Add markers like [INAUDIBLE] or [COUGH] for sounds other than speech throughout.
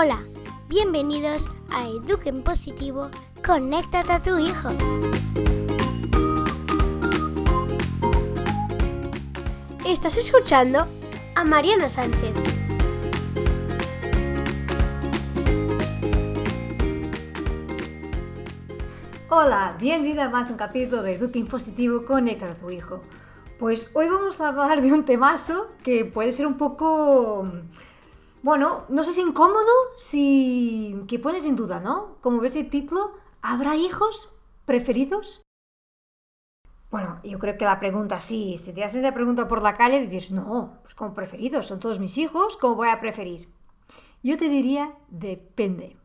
Hola, bienvenidos a Eduquen Positivo, conéctate a tu hijo. Estás escuchando a Mariana Sánchez. Hola, bienvenida a más un capítulo de Eduquen Positivo, conéctate a tu hijo. Pues hoy vamos a hablar de un temazo que puede ser un poco bueno, no sé si incómodo, si... que pones en duda, ¿no? Como ves el título, ¿habrá hijos preferidos? Bueno, yo creo que la pregunta sí, si te haces la pregunta por la calle, dices, no, pues como preferidos, son todos mis hijos, ¿cómo voy a preferir? Yo te diría, depende.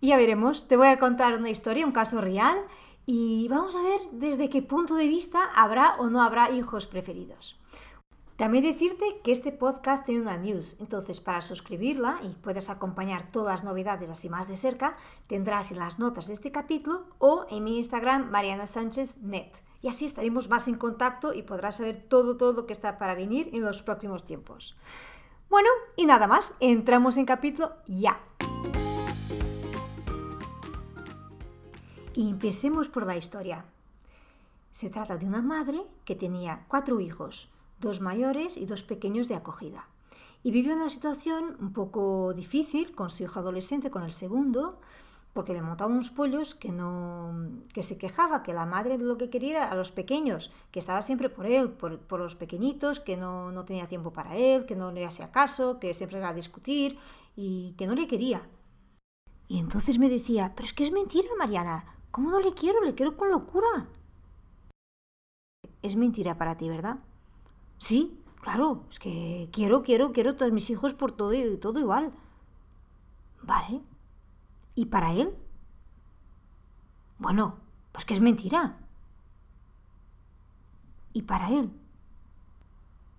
Y ya veremos, te voy a contar una historia, un caso real, y vamos a ver desde qué punto de vista habrá o no habrá hijos preferidos. También decirte que este podcast tiene una news, entonces para suscribirla y puedes acompañar todas las novedades así más de cerca, tendrás en las notas de este capítulo o en mi Instagram Mariana Sánchez Net. Y así estaremos más en contacto y podrás saber todo, todo lo que está para venir en los próximos tiempos. Bueno, y nada más, entramos en capítulo ya. Y empecemos por la historia. Se trata de una madre que tenía cuatro hijos dos mayores y dos pequeños de acogida. Y vivió una situación un poco difícil con su hijo adolescente, con el segundo, porque le montaba unos pollos que no que se quejaba que la madre lo que quería era a los pequeños que estaba siempre por él por, por los pequeñitos que no, no, tenía tiempo para él que no le hacía caso que siempre era a discutir y que no le quería. Y entonces me decía pero es que es mentira Mariana cómo no le quiero le quiero con locura es mentira para ti verdad Sí, claro, es que quiero, quiero, quiero todos mis hijos por todo y todo igual. Vale. ¿Y para él? Bueno, pues que es mentira. ¿Y para él?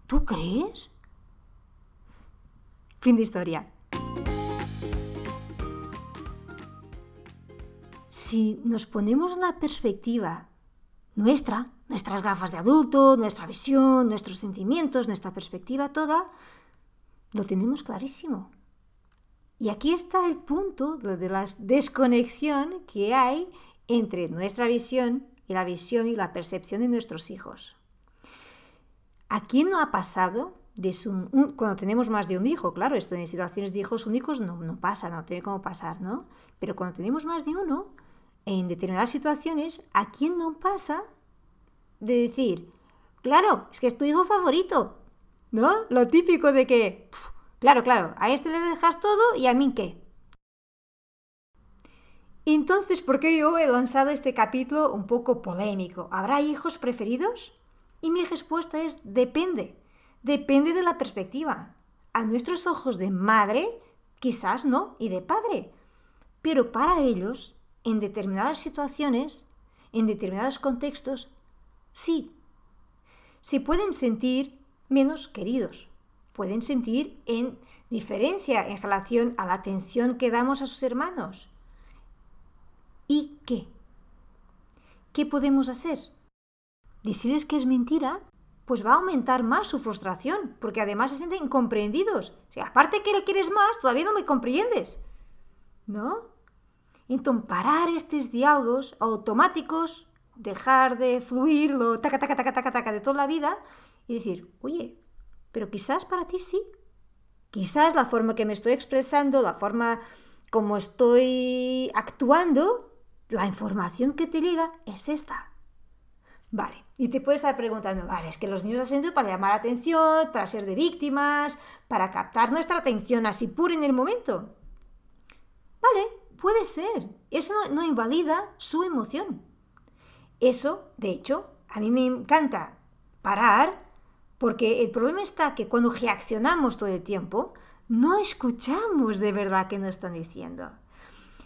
¿Tú crees? Fin de historia. Si nos ponemos la perspectiva nuestra, nuestras gafas de adulto, nuestra visión, nuestros sentimientos, nuestra perspectiva toda, lo tenemos clarísimo. Y aquí está el punto de la desconexión que hay entre nuestra visión y la visión y la percepción de nuestros hijos. ¿A quién no ha pasado de cuando tenemos más de un hijo? Claro, esto en situaciones de hijos únicos no, no pasa, no tiene cómo pasar, ¿no? Pero cuando tenemos más de uno, en determinadas situaciones, ¿a quién no pasa de decir, claro, es que es tu hijo favorito? ¿No? Lo típico de que, claro, claro, a este le dejas todo y a mí qué. Entonces, ¿por qué yo he lanzado este capítulo un poco polémico? ¿Habrá hijos preferidos? Y mi respuesta es depende. Depende de la perspectiva. A nuestros ojos de madre, quizás no, y de padre. Pero para ellos en determinadas situaciones, en determinados contextos, sí. Se pueden sentir menos queridos, pueden sentir en diferencia en relación a la atención que damos a sus hermanos. ¿Y qué? ¿Qué podemos hacer? ¿Decirles que es mentira? Pues va a aumentar más su frustración, porque además se sienten incomprendidos. Si aparte que le quieres más, todavía no me comprendes. ¿No? Entonces, parar estos diálogos automáticos, dejar de fluir lo taca, taca, taca, taca, taca de toda la vida y decir, oye, pero quizás para ti sí. Quizás la forma que me estoy expresando, la forma como estoy actuando, la información que te llega es esta. Vale, y te puedes estar preguntando, vale, es que los niños hacen para llamar la atención, para ser de víctimas, para captar nuestra atención así pura en el momento. Vale, Puede ser. Eso no, invalida su emoción. Eso, de hecho, a mí me encanta parar porque el problema está que cuando reaccionamos todo el tiempo, no escuchamos de verdad qué nos están diciendo.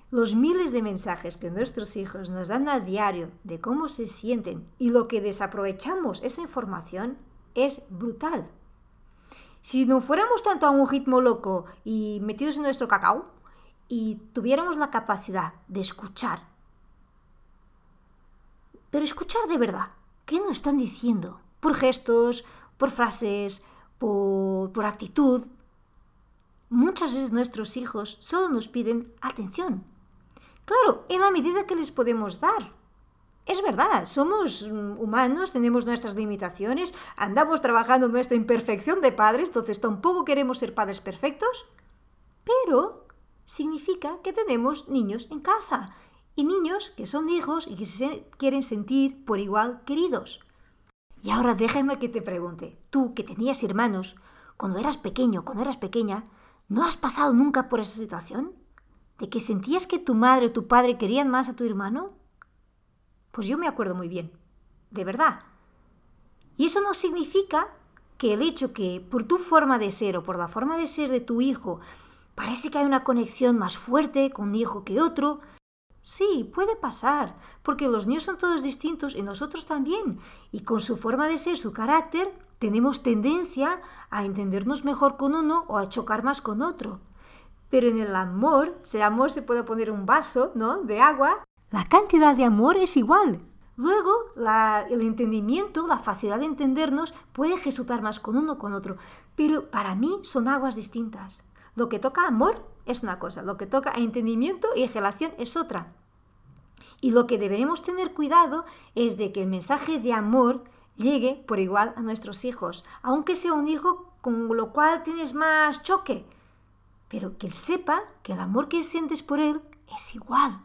Los miles de mensajes que nuestros hijos nos dan a diario de cómo se sienten y lo que desaprovechamos esa información es brutal. Si no fuéramos tanto a un ritmo loco y metidos en nuestro cacao, y tuviéramos la capacidad de escuchar, pero escuchar de verdad, ¿qué nos están diciendo? Por gestos, por frases, por, actitud. muchas veces nuestros hijos solo nos piden atención. Claro, en la medida que les podemos dar. Es verdad, somos humanos, tenemos nuestras limitaciones, andamos trabajando nuestra imperfección de padres, entonces tampoco queremos ser padres perfectos, pero significa que tenemos niños en casa y niños que son hijos y que se quieren sentir por igual queridos. Y ahora déjame que te pregunte, tú que tenías hermanos, cuando eras pequeño, cuando eras pequeña, ¿no has pasado nunca por esa situación? ¿De que sentías que tu madre o tu padre querían más a tu hermano? Pues yo me acuerdo muy bien, de verdad. Y eso no significa que el hecho que por tu forma de ser o por la forma de ser de tu hijo parece que hay una conexión más fuerte con un hijo que otro. Sí, puede pasar, porque los niños son todos distintos y nosotros también. Y con su forma de ser, su carácter, tenemos tendencia a entendernos mejor con uno o a chocar más con otro. Pero en el amor, si el amor se puede poner un vaso, ¿no? De agua, la cantidad de amor es igual. Luego, el entendimiento, la facilidad de entendernos puede resultar más con uno o con otro, pero para mí son aguas distintas. Lo que toca amor es una cosa, lo que toca entendimiento y relación es otra. Y lo que deberemos tener cuidado es de que el mensaje de amor llegue por igual a nuestros hijos, aunque sea un hijo con lo cual tienes más choque, pero que él sepa que el amor que sientes por él es igual.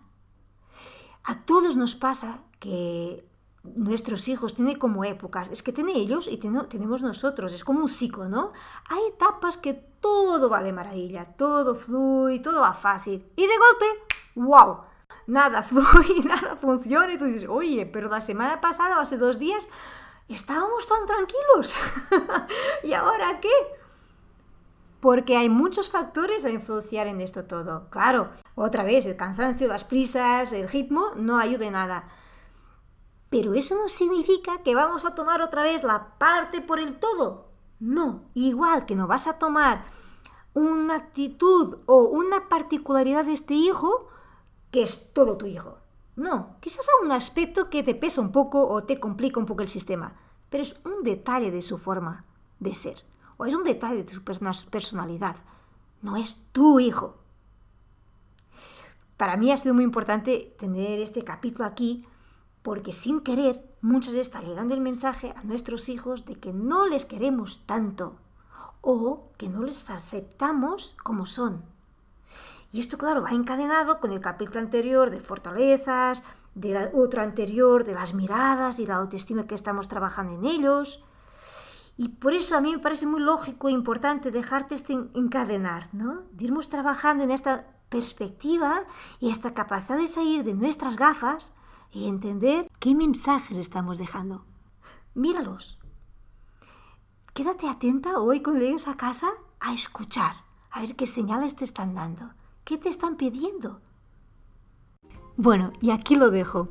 A todos nos pasa que nuestros hijos tienen como épocas, es que tienen ellos y tenemos nosotros, es como un ciclo, ¿no? Hay etapas que todo va de maravilla, todo fluye, todo va fácil y de golpe, wow, nada [LAUGHS] fluye, nada funciona y tú dices, oye, pero la semana pasada, hace dos días, estábamos tan tranquilos [LAUGHS] y ahora qué? porque hay muchos factores a influenciar en esto todo. Claro, otra vez, el cansancio, las prisas, el ritmo no ayuda nada. Pero eso no significa que vamos a tomar otra vez la parte por el todo. No, igual que no vas a tomar una actitud o una particularidad de este hijo que es todo tu hijo. No, quizás a un aspecto que te pesa un poco o te complica un poco el sistema, pero es un detalle de su forma de ser o es un detalle de su personalidad. No es tu hijo. Para mí ha sido muy importante tener este capítulo aquí porque sin querer muchas veces está llegando el mensaje a nuestros hijos de que no les queremos tanto o que no les aceptamos como son. Y esto, claro, va encadenado con el capítulo anterior de fortalezas, del otro anterior de las miradas y la autoestima que estamos trabajando en ellos. Y por eso a mí me parece muy lógico e importante dejarte este encadenar, ¿no? De irnos trabajando en esta perspectiva y esta capacidad de salir de nuestras gafas y entender qué mensajes estamos dejando. Míralos. Quédate atenta hoy cuando llegues a casa a escuchar, a ver qué señales te están dando, qué te están pidiendo. Bueno, y aquí lo dejo.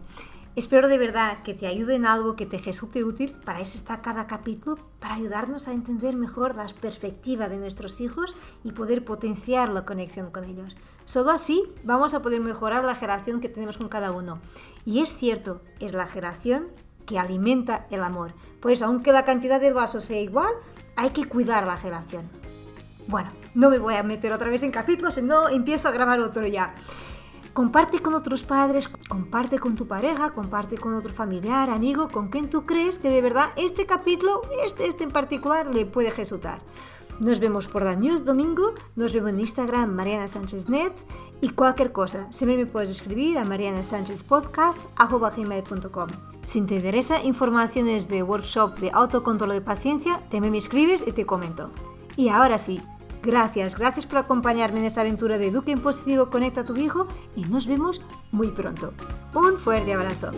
Espero de verdad que te ayude en algo que te resulte útil. Para eso está cada capítulo, para ayudarnos a entender mejor las perspectivas de nuestros hijos y poder potenciar la conexión con ellos. Solo así vamos a poder mejorar la generación que tenemos con cada uno. Y es cierto, es la generación que alimenta el amor. Por eso, aunque la cantidad del vaso sea igual, hay que cuidar la generación. Bueno, no me voy a meter otra vez en capítulos, sino empiezo a grabar otro ya. Comparte con otros padres, comparte con tu pareja, comparte con otro familiar, amigo, con quien tú crees que de verdad este capítulo, este, este en particular, le puede resultar. Nos vemos por la news domingo, nos vemos en Instagram Mariana Sánchez Net y cualquier cosa, siempre me puedes escribir a marianasanchezpodcast.com. Si te interesa informaciones de workshop de autocontrol de paciencia, te me escribes y te comento. Y ahora sí, Gracias, gracias por acompañarme en esta aventura de Eduque en Positivo Conecta a tu Hijo y nos vemos muy pronto. Un fuerte abrazo.